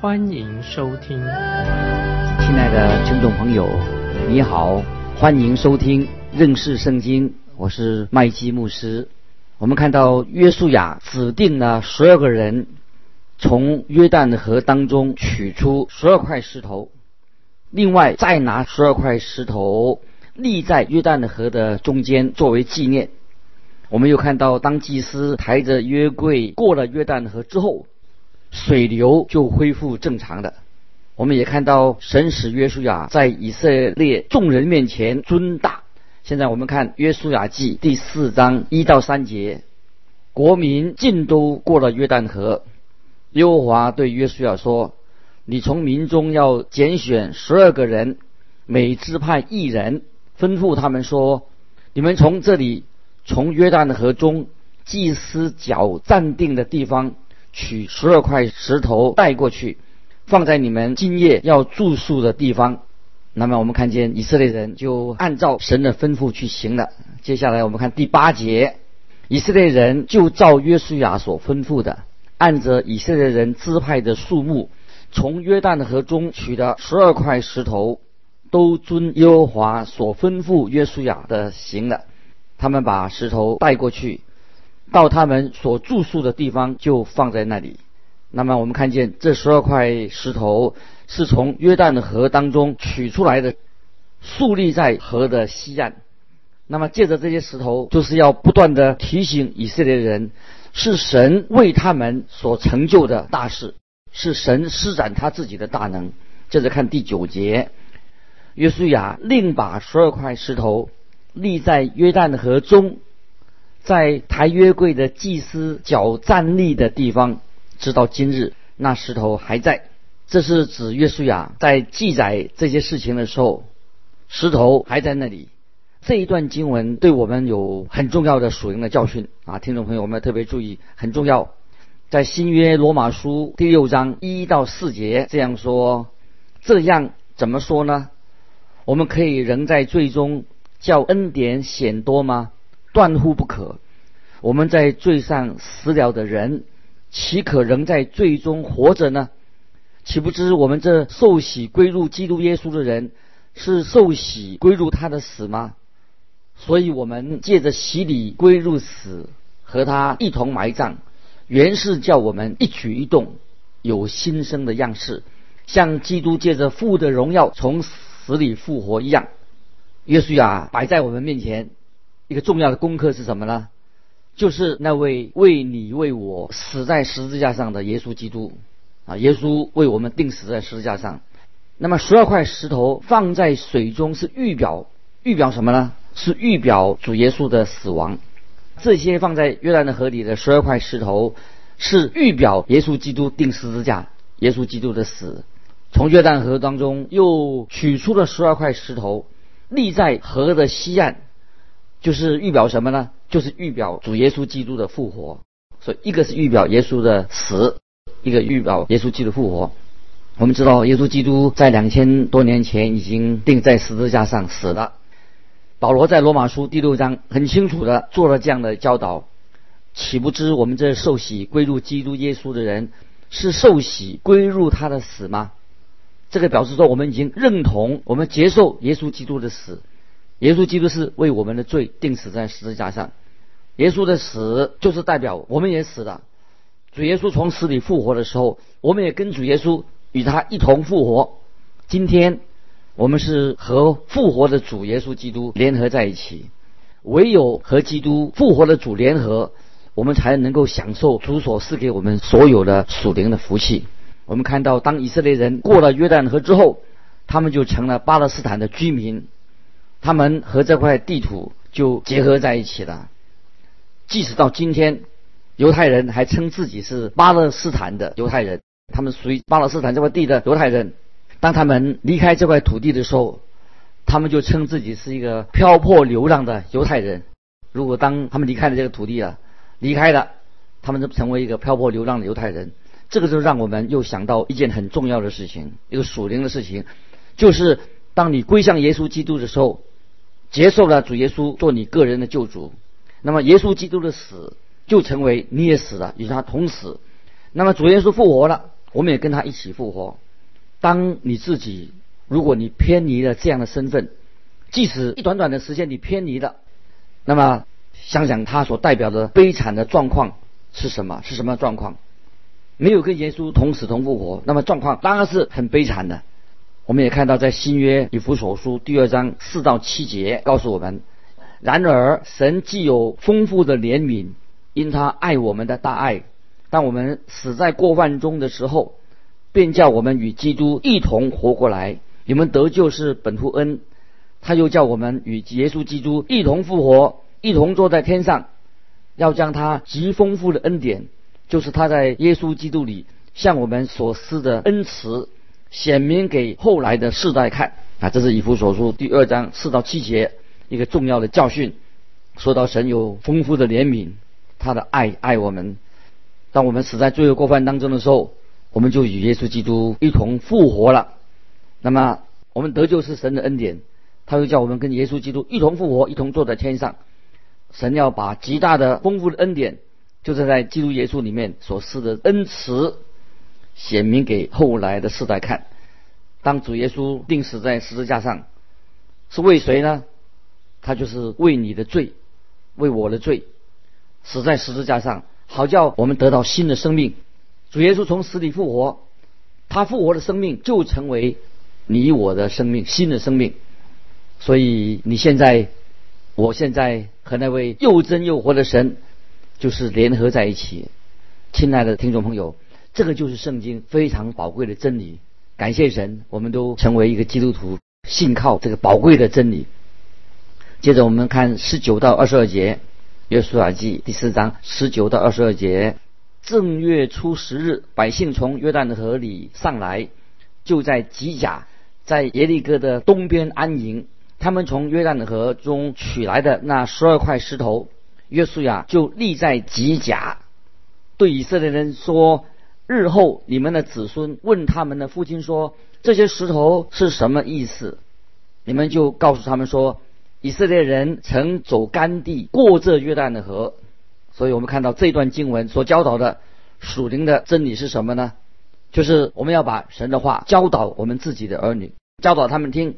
欢迎收听。亲爱的听众朋友，你好，欢迎收听认识圣经，我是麦基牧师。我们看到约书亚指定了十二个人，从约旦河当中取出十二块石头，另外再拿十二块石头立在约旦河的中间作为纪念。我们又看到，当祭司抬着约柜过了约旦河之后，水流就恢复正常的。我们也看到神使约书亚在以色列众人面前尊大。现在我们看《约书亚记》第四章一到三节，国民尽都过了约旦河。耶和华对约书亚说：“你从民中要拣选十二个人，每支派一人，吩咐他们说：你们从这里，从约旦河中祭司脚站定的地方取十二块石头带过去，放在你们今夜要住宿的地方。”那么我们看见以色列人就按照神的吩咐去行了。接下来我们看第八节，以色列人就照约书亚所吩咐的，按着以色列人支派的数目，从约旦河中取的十二块石头，都遵耶和华所吩咐约书亚的行了。他们把石头带过去，到他们所住宿的地方就放在那里。那么我们看见这十二块石头。是从约旦河当中取出来的，竖立在河的西岸。那么借着这些石头，就是要不断的提醒以色列人，是神为他们所成就的大事，是神施展他自己的大能。接着看第九节，约书亚另把十二块石头立在约旦河中，在抬约柜的祭司脚站立的地方，直到今日，那石头还在。这是指约书亚在记载这些事情的时候，石头还在那里。这一段经文对我们有很重要的属灵的教训啊，听众朋友，我们要特别注意，很重要。在新约罗马书第六章一到四节这样说，这样怎么说呢？我们可以仍在罪中叫恩典显多吗？断乎不可。我们在罪上死了的人，岂可仍在罪中活着呢？岂不知我们这受洗归入基督耶稣的人，是受洗归入他的死吗？所以，我们借着洗礼归入死，和他一同埋葬，原是叫我们一举一动有新生的样式，像基督借着父的荣耀从死里复活一样。耶稣啊，摆在我们面前一个重要的功课是什么呢？就是那位为你为我死在十字架上的耶稣基督。啊，耶稣为我们钉死在十字架上。那么十二块石头放在水中是预表，预表什么呢？是预表主耶稣的死亡。这些放在约旦的河里的十二块石头，是预表耶稣基督钉十字架，耶稣基督的死。从约旦河当中又取出了十二块石头，立在河的西岸，就是预表什么呢？就是预表主耶稣基督的复活。所以一个是预表耶稣的死。一个预表耶稣基督复活。我们知道，耶稣基督在两千多年前已经钉在十字架上死了。保罗在罗马书第六章很清楚的做了这样的教导：岂不知我们这受洗归入基督耶稣的人，是受洗归入他的死吗？这个表示说，我们已经认同，我们接受耶稣基督的死。耶稣基督是为我们的罪钉死在十字架上。耶稣的死就是代表我们也死了。主耶稣从死里复活的时候，我们也跟主耶稣与他一同复活。今天我们是和复活的主耶稣基督联合在一起。唯有和基督复活的主联合，我们才能够享受主所赐给我们所有的属灵的福气。我们看到，当以色列人过了约旦河之后，他们就成了巴勒斯坦的居民，他们和这块地图就结合在一起了。即使到今天。犹太人还称自己是巴勒斯坦的犹太人，他们属于巴勒斯坦这块地的犹太人。当他们离开这块土地的时候，他们就称自己是一个漂泊流浪的犹太人。如果当他们离开了这个土地了，离开了，他们就成为一个漂泊流浪的犹太人。这个就让我们又想到一件很重要的事情，一个属灵的事情，就是当你归向耶稣基督的时候，接受了主耶稣做你个人的救主，那么耶稣基督的死就成为你也死了，与他同死。那么主耶稣复活了，我们也跟他一起复活。当你自己，如果你偏离了这样的身份，即使一短短的时间你偏离了，那么想想他所代表的悲惨的状况是什么？是什么状况？没有跟耶稣同死同复活，那么状况当然是很悲惨的。我们也看到在新约以弗所书第二章四到七节告诉我们：然而神既有丰富的怜悯，因他爱我们的大爱，当我们死在过犯中的时候，便叫我们与基督一同活过来。你们得救是本乎恩，他又叫我们与耶稣基督一同复活，一同坐在天上，要将他极丰富的恩典。就是他在耶稣基督里向我们所施的恩慈，显明给后来的世代看啊！这是以弗所书第二章四到七节一个重要的教训。说到神有丰富的怜悯，他的爱爱我们。当我们死在罪恶过犯当中的时候，我们就与耶稣基督一同复活了。那么我们得救是神的恩典，他又叫我们跟耶稣基督一同复活，一同坐在天上。神要把极大的丰富的恩典。就是在基督耶稣里面所施的恩慈，显明给后来的世代看。当主耶稣钉死在十字架上，是为谁呢？他就是为你的罪，为我的罪，死在十字架上，好叫我们得到新的生命。主耶稣从死里复活，他复活的生命就成为你我的生命，新的生命。所以你现在，我现在和那位又真又活的神。就是联合在一起，亲爱的听众朋友，这个就是圣经非常宝贵的真理。感谢神，我们都成为一个基督徒，信靠这个宝贵的真理。接着我们看十九到二十二节，约书亚记第四章十九到二十二节。正月初十日，百姓从约旦河里上来，就在吉甲，在耶利哥的东边安营。他们从约旦河中取来的那十二块石头。约书亚就立在吉甲，对以色列人说：“日后你们的子孙问他们的父亲说，这些石头是什么意思？你们就告诉他们说，以色列人曾走干地过这约旦的河。所以我们看到这段经文所教导的属灵的真理是什么呢？就是我们要把神的话教导我们自己的儿女，教导他们听。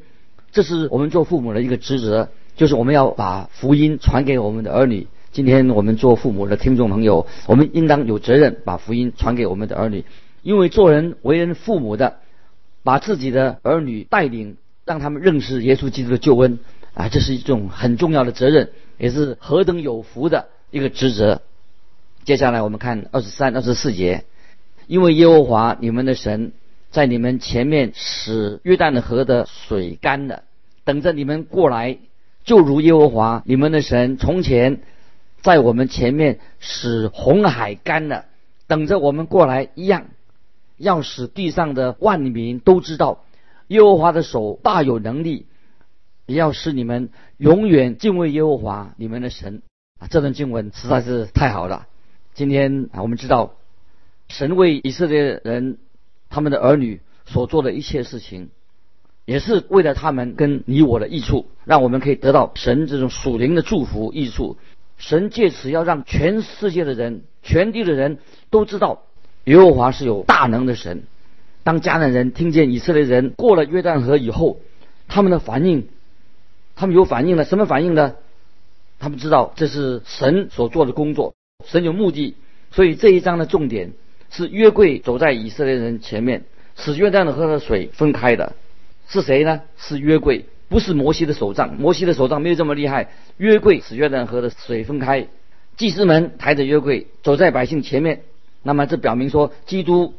这是我们做父母的一个职责，就是我们要把福音传给我们的儿女。”今天我们做父母的听众朋友，我们应当有责任把福音传给我们的儿女，因为做人为人父母的，把自己的儿女带领，让他们认识耶稣基督的救恩啊，这是一种很重要的责任，也是何等有福的一个职责。接下来我们看二十三、二十四节，因为耶和华你们的神在你们前面使约旦的河的水干了，等着你们过来，就如耶和华你们的神从前。在我们前面使红海干了，等着我们过来一样，要使地上的万民都知道耶和华的手大有能力，也要使你们永远敬畏耶和华你们的神啊！这段经文实在是太好了。今天啊，我们知道神为以色列人他们的儿女所做的一切事情，也是为了他们跟你我的益处，让我们可以得到神这种属灵的祝福益处。神借此要让全世界的人、全地的人都知道，耶和华是有大能的神。当迦南人听见以色列人过了约旦河以后，他们的反应，他们有反应了。什么反应呢？他们知道这是神所做的工作，神有目的。所以这一章的重点是约柜走在以色列人前面，使约旦河的水分开的，是谁呢？是约柜。不是摩西的手杖，摩西的手杖没有这么厉害。约柜使约旦河的水分开，祭司们抬着约柜走在百姓前面。那么这表明说，基督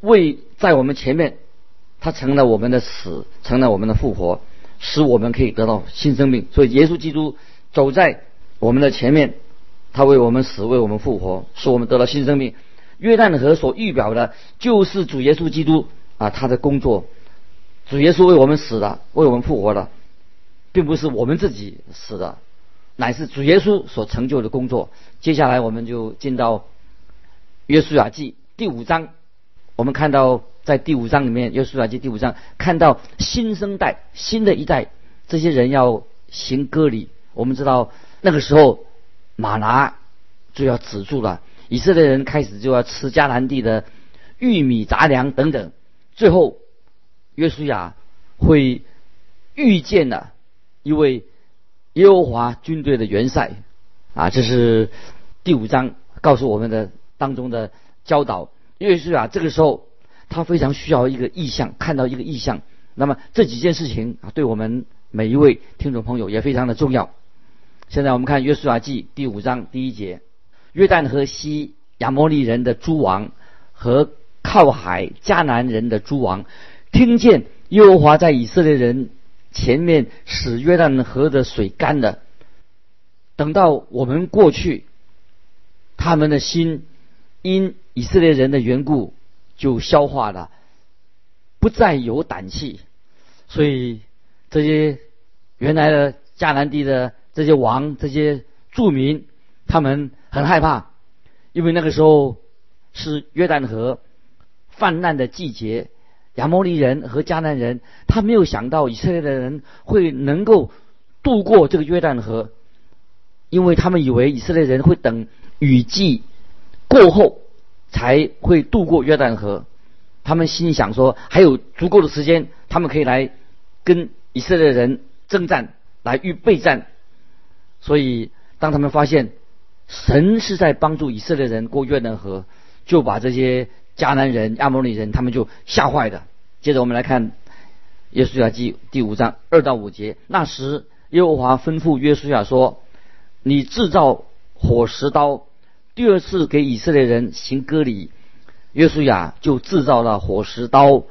为在我们前面，他成了我们的死，成了我们的复活，使我们可以得到新生命。所以耶稣基督走在我们的前面，他为我们死，为我们复活，使我们得到新生命。约旦河所预表的，就是主耶稣基督啊，他的工作。主耶稣为我们死了，为我们复活了，并不是我们自己死的，乃是主耶稣所成就的工作。接下来我们就进到约书亚记第五章，我们看到在第五章里面，约书亚记第五章看到新生代、新的一代这些人要行割礼。我们知道那个时候马拿就要止住了，以色列人开始就要吃迦南地的玉米杂粮等等，最后。约书亚会遇见了一位耶和华军队的元帅啊，这是第五章告诉我们的当中的教导。约书亚这个时候他非常需要一个意象，看到一个意象。那么这几件事情啊，对我们每一位听众朋友也非常的重要。现在我们看约书亚记第五章第一节：约旦河西亚摩利人的诸王和靠海迦南人的诸王。听见耶和华在以色列人前面使约旦河的水干了，等到我们过去，他们的心因以色列人的缘故就消化了，不再有胆气。所以这些原来的迦南地的这些王、这些住民，他们很害怕，因为那个时候是约旦河泛滥的季节。亚摩利人和迦南人，他没有想到以色列的人会能够渡过这个约旦河，因为他们以为以色列人会等雨季过后才会渡过约旦河。他们心里想说，还有足够的时间，他们可以来跟以色列人征战，来预备战。所以，当他们发现神是在帮助以色列人过约旦河，就把这些。迦南人、亚摩利人，他们就吓坏的。接着我们来看《约书亚记》第五章二到五节。那时，耶和华吩咐约书亚说：“你制造火石刀，第二次给以色列人行割礼。”约书亚就制造了火石刀，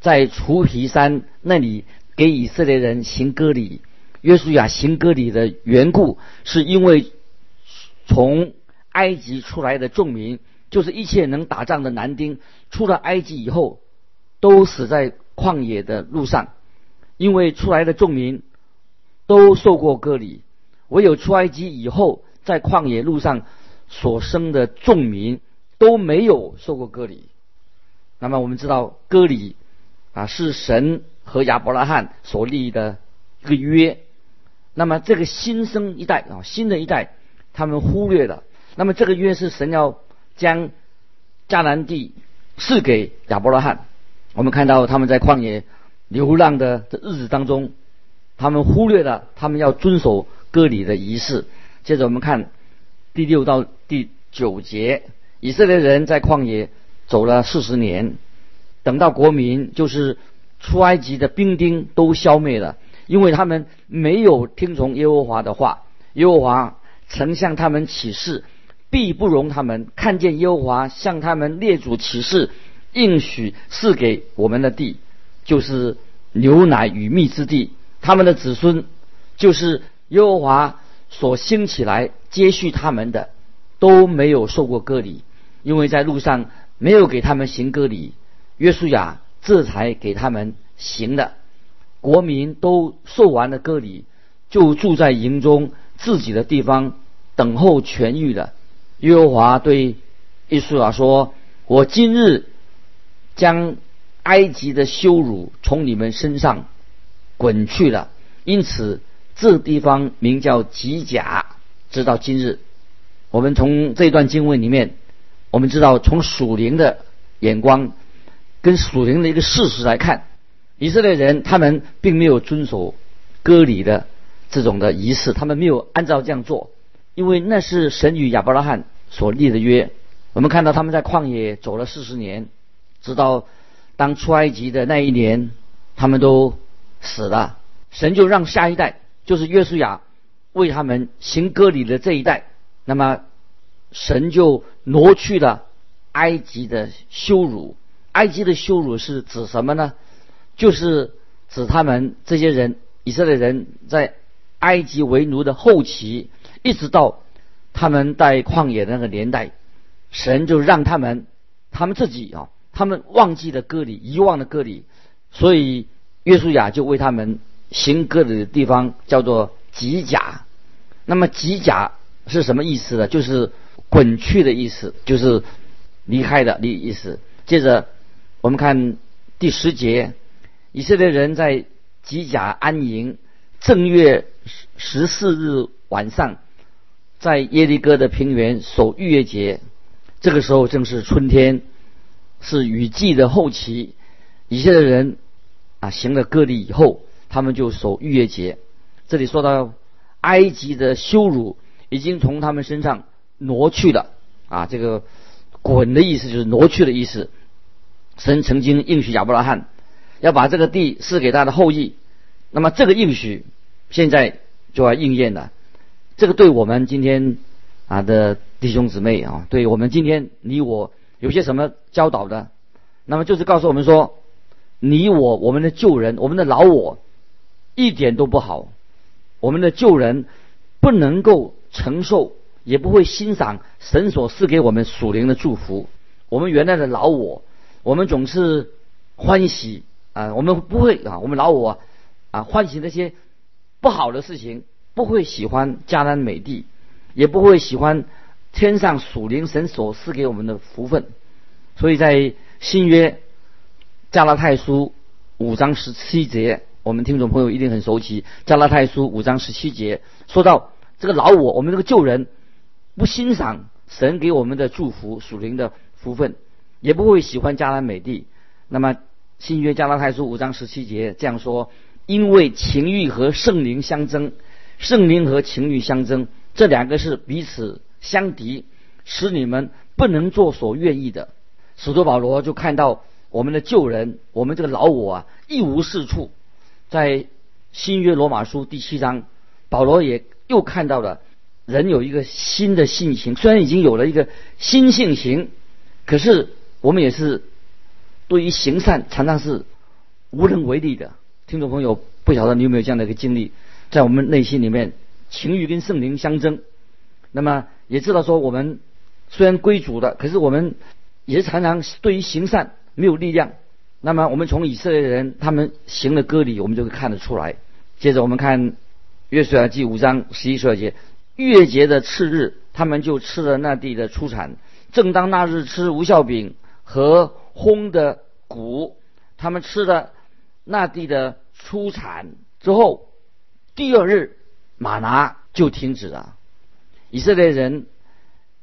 在除皮山那里给以色列人行割礼。约书亚行割礼的缘故，是因为从埃及出来的众民。就是一切能打仗的男丁，出了埃及以后，都死在旷野的路上，因为出来的众民都受过割礼，唯有出埃及以后，在旷野路上所生的众民都没有受过割礼。那么我们知道割礼啊是神和亚伯拉罕所立的一个约。那么这个新生一代啊，新的一代，他们忽略了。那么这个约是神要。将迦南地赐给亚伯拉罕。我们看到他们在旷野流浪的日子当中，他们忽略了他们要遵守割礼的仪式。接着我们看第六到第九节，以色列人在旷野走了四十年，等到国民就是出埃及的兵丁都消灭了，因为他们没有听从耶和华的话。耶和华曾向他们起誓。必不容他们看见耶和华向他们列祖起誓应许赐给我们的地，就是牛奶与蜜之地。他们的子孙就是耶和华所兴起来接续他们的，都没有受过割礼，因为在路上没有给他们行割礼。约书亚这才给他们行的。国民都受完了割礼，就住在营中自己的地方，等候痊愈了。耶和华对耶稣亚说：“我今日将埃及的羞辱从你们身上滚去了，因此这地方名叫吉甲。直到今日，我们从这段经文里面，我们知道从属灵的眼光跟属灵的一个事实来看，以色列人他们并没有遵守割礼的这种的仪式，他们没有按照这样做，因为那是神与亚伯拉罕。”所立的约，我们看到他们在旷野走了四十年，直到当出埃及的那一年，他们都死了。神就让下一代，就是约书亚为他们行割礼的这一代，那么神就挪去了埃及的羞辱。埃及的羞辱是指什么呢？就是指他们这些人以色列人在埃及为奴的后期，一直到。他们在旷野的那个年代，神就让他们，他们自己啊，他们忘记了割礼，遗忘了割礼，所以约书亚就为他们行割礼的地方叫做吉甲。那么吉甲是什么意思呢？就是滚去的意思，就是离开的意意思。接着我们看第十节，以色列人在吉甲安营，正月十四日晚上，在耶利哥的平原守逾越节。这个时候正是春天，是雨季的后期。以色列人啊行了割礼以后，他们就守逾越节。这里说到埃及的羞辱已经从他们身上挪去了啊，这个“滚”的意思就是挪去的意思。神曾经应许亚伯拉罕要把这个地赐给他的后裔，那么这个应许现在就要应验了。这个对我们今天。啊的弟兄姊妹啊，对我们今天你我有些什么教导的？那么就是告诉我们说，你我我们的旧人，我们的老我一点都不好。我们的旧人不能够承受，也不会欣赏神所赐给我们属灵的祝福。我们原来的老我，我们总是欢喜啊，我们不会啊，我们老我啊欢喜那些不好的事情，不会喜欢迦南美地。也不会喜欢天上属灵神所赐给我们的福分，所以在新约加拉太书五章十七节，我们听众朋友一定很熟悉。加拉太书五章十七节说到这个老我，我们这个旧人不欣赏神给我们的祝福属灵的福分，也不会喜欢加拉美地。那么新约加拉太书五章十七节这样说：因为情欲和圣灵相争，圣灵和情欲相争。这两个是彼此相敌，使你们不能做所愿意的。使徒保罗就看到我们的旧人，我们这个老我啊一无是处。在新约罗马书第七章，保罗也又看到了人有一个新的性情，虽然已经有了一个新性情，可是我们也是对于行善常常是无能为力的。听众朋友，不晓得你有没有这样的一个经历，在我们内心里面。情欲跟圣灵相争，那么也知道说我们虽然归主的，可是我们也常常对于行善没有力量。那么我们从以色列人他们行的割礼，我们就会看得出来。接着我们看约书亚记五章十一十二节，月节的次日，他们就吃了那地的出产。正当那日吃无效饼和烘的谷，他们吃了那地的出产之后，第二日。马拿就停止了，以色列人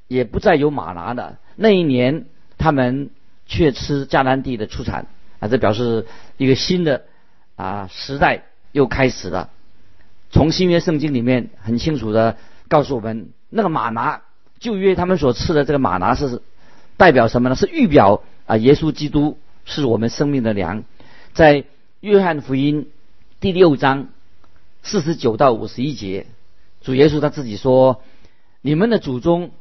也不再有马拿的。那一年，他们却吃迦南地的出产啊，这表示一个新的啊时代又开始了。从新约圣经里面很清楚的告诉我们，那个马拿旧约他们所吃的这个马拿是代表什么呢？是预表啊，耶稣基督是我们生命的粮。在约翰福音第六章。四十九到五十一节，主耶稣他自己说：“你们的祖宗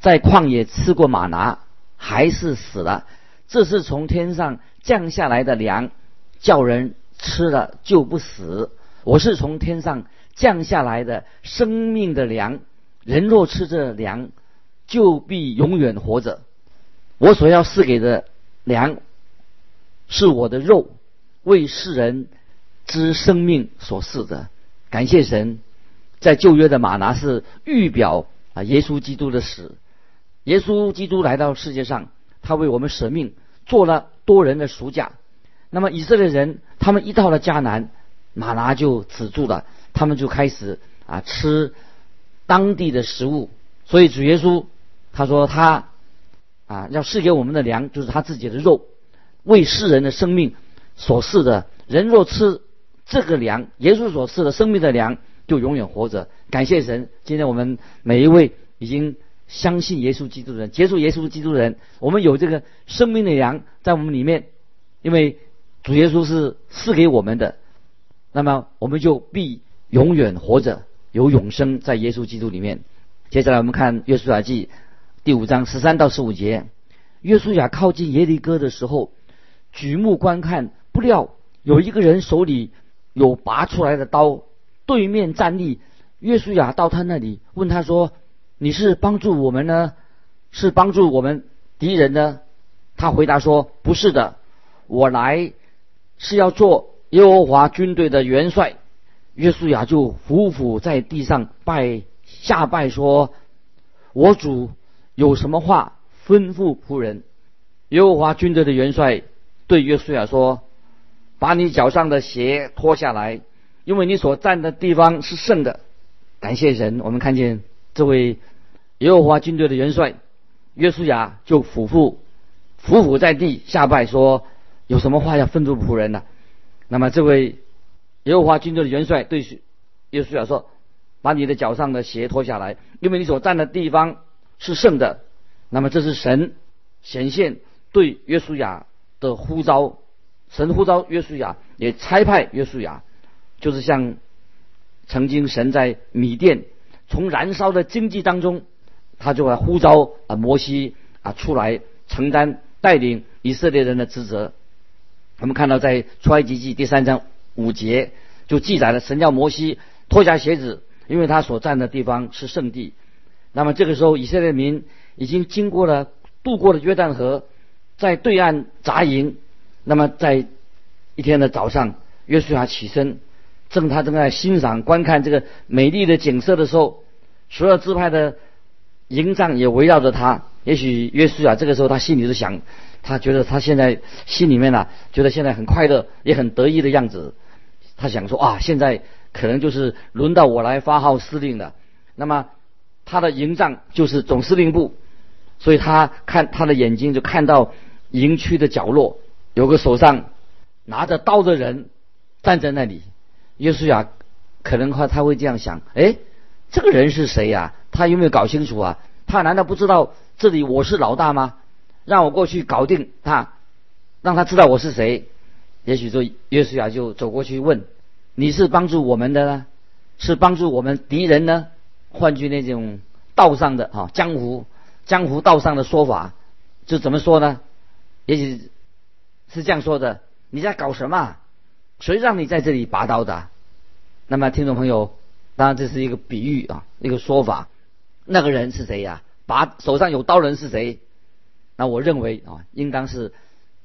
在旷野吃过马拿，还是死了。这是从天上降下来的粮，叫人吃了就不死。我是从天上降下来的生命的粮，人若吃这粮，就必永远活着。我所要赐给的粮，是我的肉，为世人之生命所赐的。”感谢神，在旧约的马拿是预表啊，耶稣基督的死。耶稣基督来到世界上，他为我们舍命，做了多人的赎价。那么以色列人，他们一到了迦南，马拿就止住了，他们就开始啊吃当地的食物。所以主耶稣他说他啊要赐给我们的粮，就是他自己的肉，为世人的生命所赐的。人若吃。这个粮，耶稣所赐的生命的粮，就永远活着。感谢神！今天我们每一位已经相信耶稣基督的人，接受耶稣基督的人，我们有这个生命的粮在我们里面，因为主耶稣是赐给我们的，那么我们就必永远活着，有永生在耶稣基督里面。接下来我们看约书亚记第五章十三到十五节。约书亚靠近耶利哥的时候，举目观看，不料有一个人手里。有拔出来的刀，对面站立。约书亚到他那里，问他说：“你是帮助我们呢，是帮助我们敌人呢？”他回答说：“不是的，我来是要做耶和华军队的元帅。约书亚就伏伏在地上拜下拜说：“我主有什么话吩咐仆人？”耶和华军队的元帅对约书亚说：“把你脚上的鞋脱下来，因为你所站的地方是圣的。”感谢神，我们看见这位耶和华军队的元帅约书亚就俯伏伏伏在地下拜说：“有什么话要吩咐仆人呢？”那么这位。耶和华军队的元帅对约书亚说：“把你的脚上的鞋脱下来，因为你所站的地方是圣的。”那么这是神显现对约书亚的呼召，神呼召约书亚，也差派约书亚，就是像曾经神在米甸从燃烧的经济当中，他就来呼召啊摩西啊出来承担带领以色列人的职责。我们看到在出埃及记第三章。五节就记载了神叫摩西脱下鞋子，因为他所站的地方是圣地。那么这个时候，以色列民已经经过了渡过了约旦河，在对岸扎营。那么在一天的早上，约书亚起身，正他正在欣赏观看这个美丽的景色的时候，所有支派的营帐也围绕着他。也许约书亚这个时候他心里是想，他觉得他现在心里面呢，觉得现在很快乐，也很得意的样子。他想说啊，现在可能就是轮到我来发号施令了。那么他的营帐就是总司令部，所以他看他的眼睛就看到营区的角落有个手上拿着刀的人站在那里。约书亚可能话他会这样想：哎，这个人是谁呀？他有没有搞清楚啊？他难道不知道这里我是老大吗？让我过去搞定他，让他知道我是谁。也许说，约书亚就走过去问：“你是帮助我们的呢，是帮助我们敌人呢？”换句那种道上的哈江湖江湖道上的说法，就怎么说呢？也许是这样说的：“你在搞什么？谁让你在这里拔刀的？”那么，听众朋友，当然这是一个比喻啊，一个说法。那个人是谁呀？拔手上有刀人是谁？那我认为啊，应当是。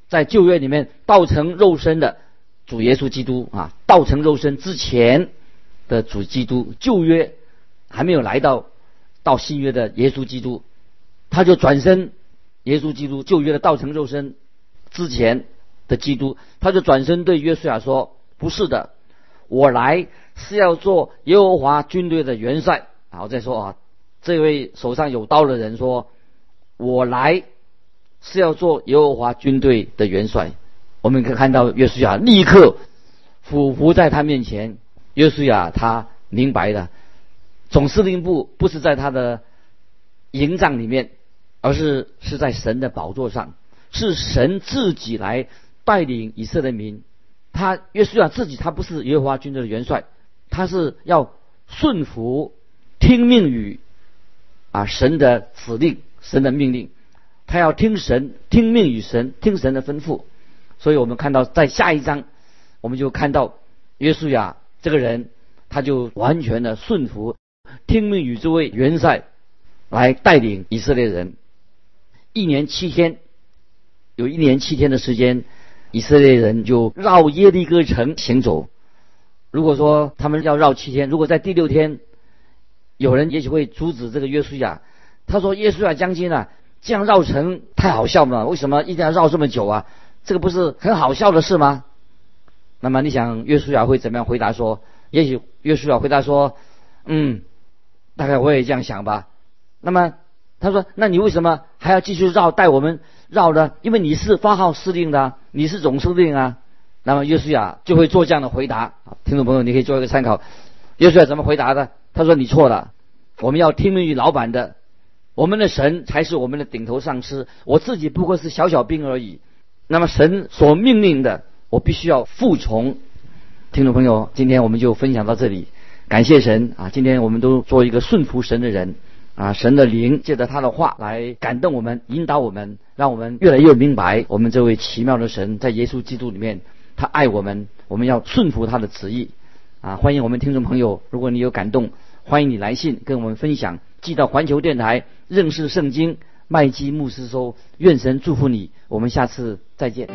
在旧约里面，道成肉身的主耶稣基督啊，道成肉身之前的主基督，旧约还没有来到到新约的耶稣基督，他就转身，耶稣基督旧约的道成肉身之前的基督，他就转身对约书亚说：“不是的，我来是要做耶和华军队的元帅。”然后，再说啊，这位手上有刀的人说：“我来。”是要做耶和华军队的元帅，我们可以看到约书亚立刻俯伏在他面前。约书亚他明白了，总司令部不是在他的营帐里面，而是是在神的宝座上，是神自己来带领以色列民。他约书亚自己他不是耶和华军队的元帅，他是要顺服、听命于啊神的指令、神的命令。他要听神，听命于神，听神的吩咐。所以我们看到，在下一章，我们就看到约书亚这个人，他就完全的顺服，听命于这位元帅来带领以色列人。一年七天，有一年七天的时间，以色列人就绕耶利哥城行走。如果说他们要绕七天，如果在第六天，有人也许会阻止这个约书亚。他说：“约书亚将军啊。”这样绕城太好笑了，为什么一定要绕这么久啊？这个不是很好笑的事吗？那么你想约书亚会怎么样回答说？也许约书亚回答说：“嗯，大概我也这样想吧。”那么他说：“那你为什么还要继续绕带我们绕呢？因为你是发号施令的，你是总司令啊。”那么约书亚就会做这样的回答。听众朋友，你可以做一个参考。约书亚怎么回答的？他说：“你错了，我们要听命于老板的。”我们的神才是我们的顶头上司，我自己不过是小小兵而已。那么神所命令的，我必须要服从。听众朋友，今天我们就分享到这里，感谢神啊！今天我们都做一个顺服神的人啊！神的灵借着他的话来感动我们，引导我们，让我们越来越明白我们这位奇妙的神在耶稣基督里面，他爱我们，我们要顺服他的旨意啊！欢迎我们听众朋友，如果你有感动，欢迎你来信跟我们分享。寄到环球电台认识圣经麦基牧师说：“愿神祝福你，我们下次再见。”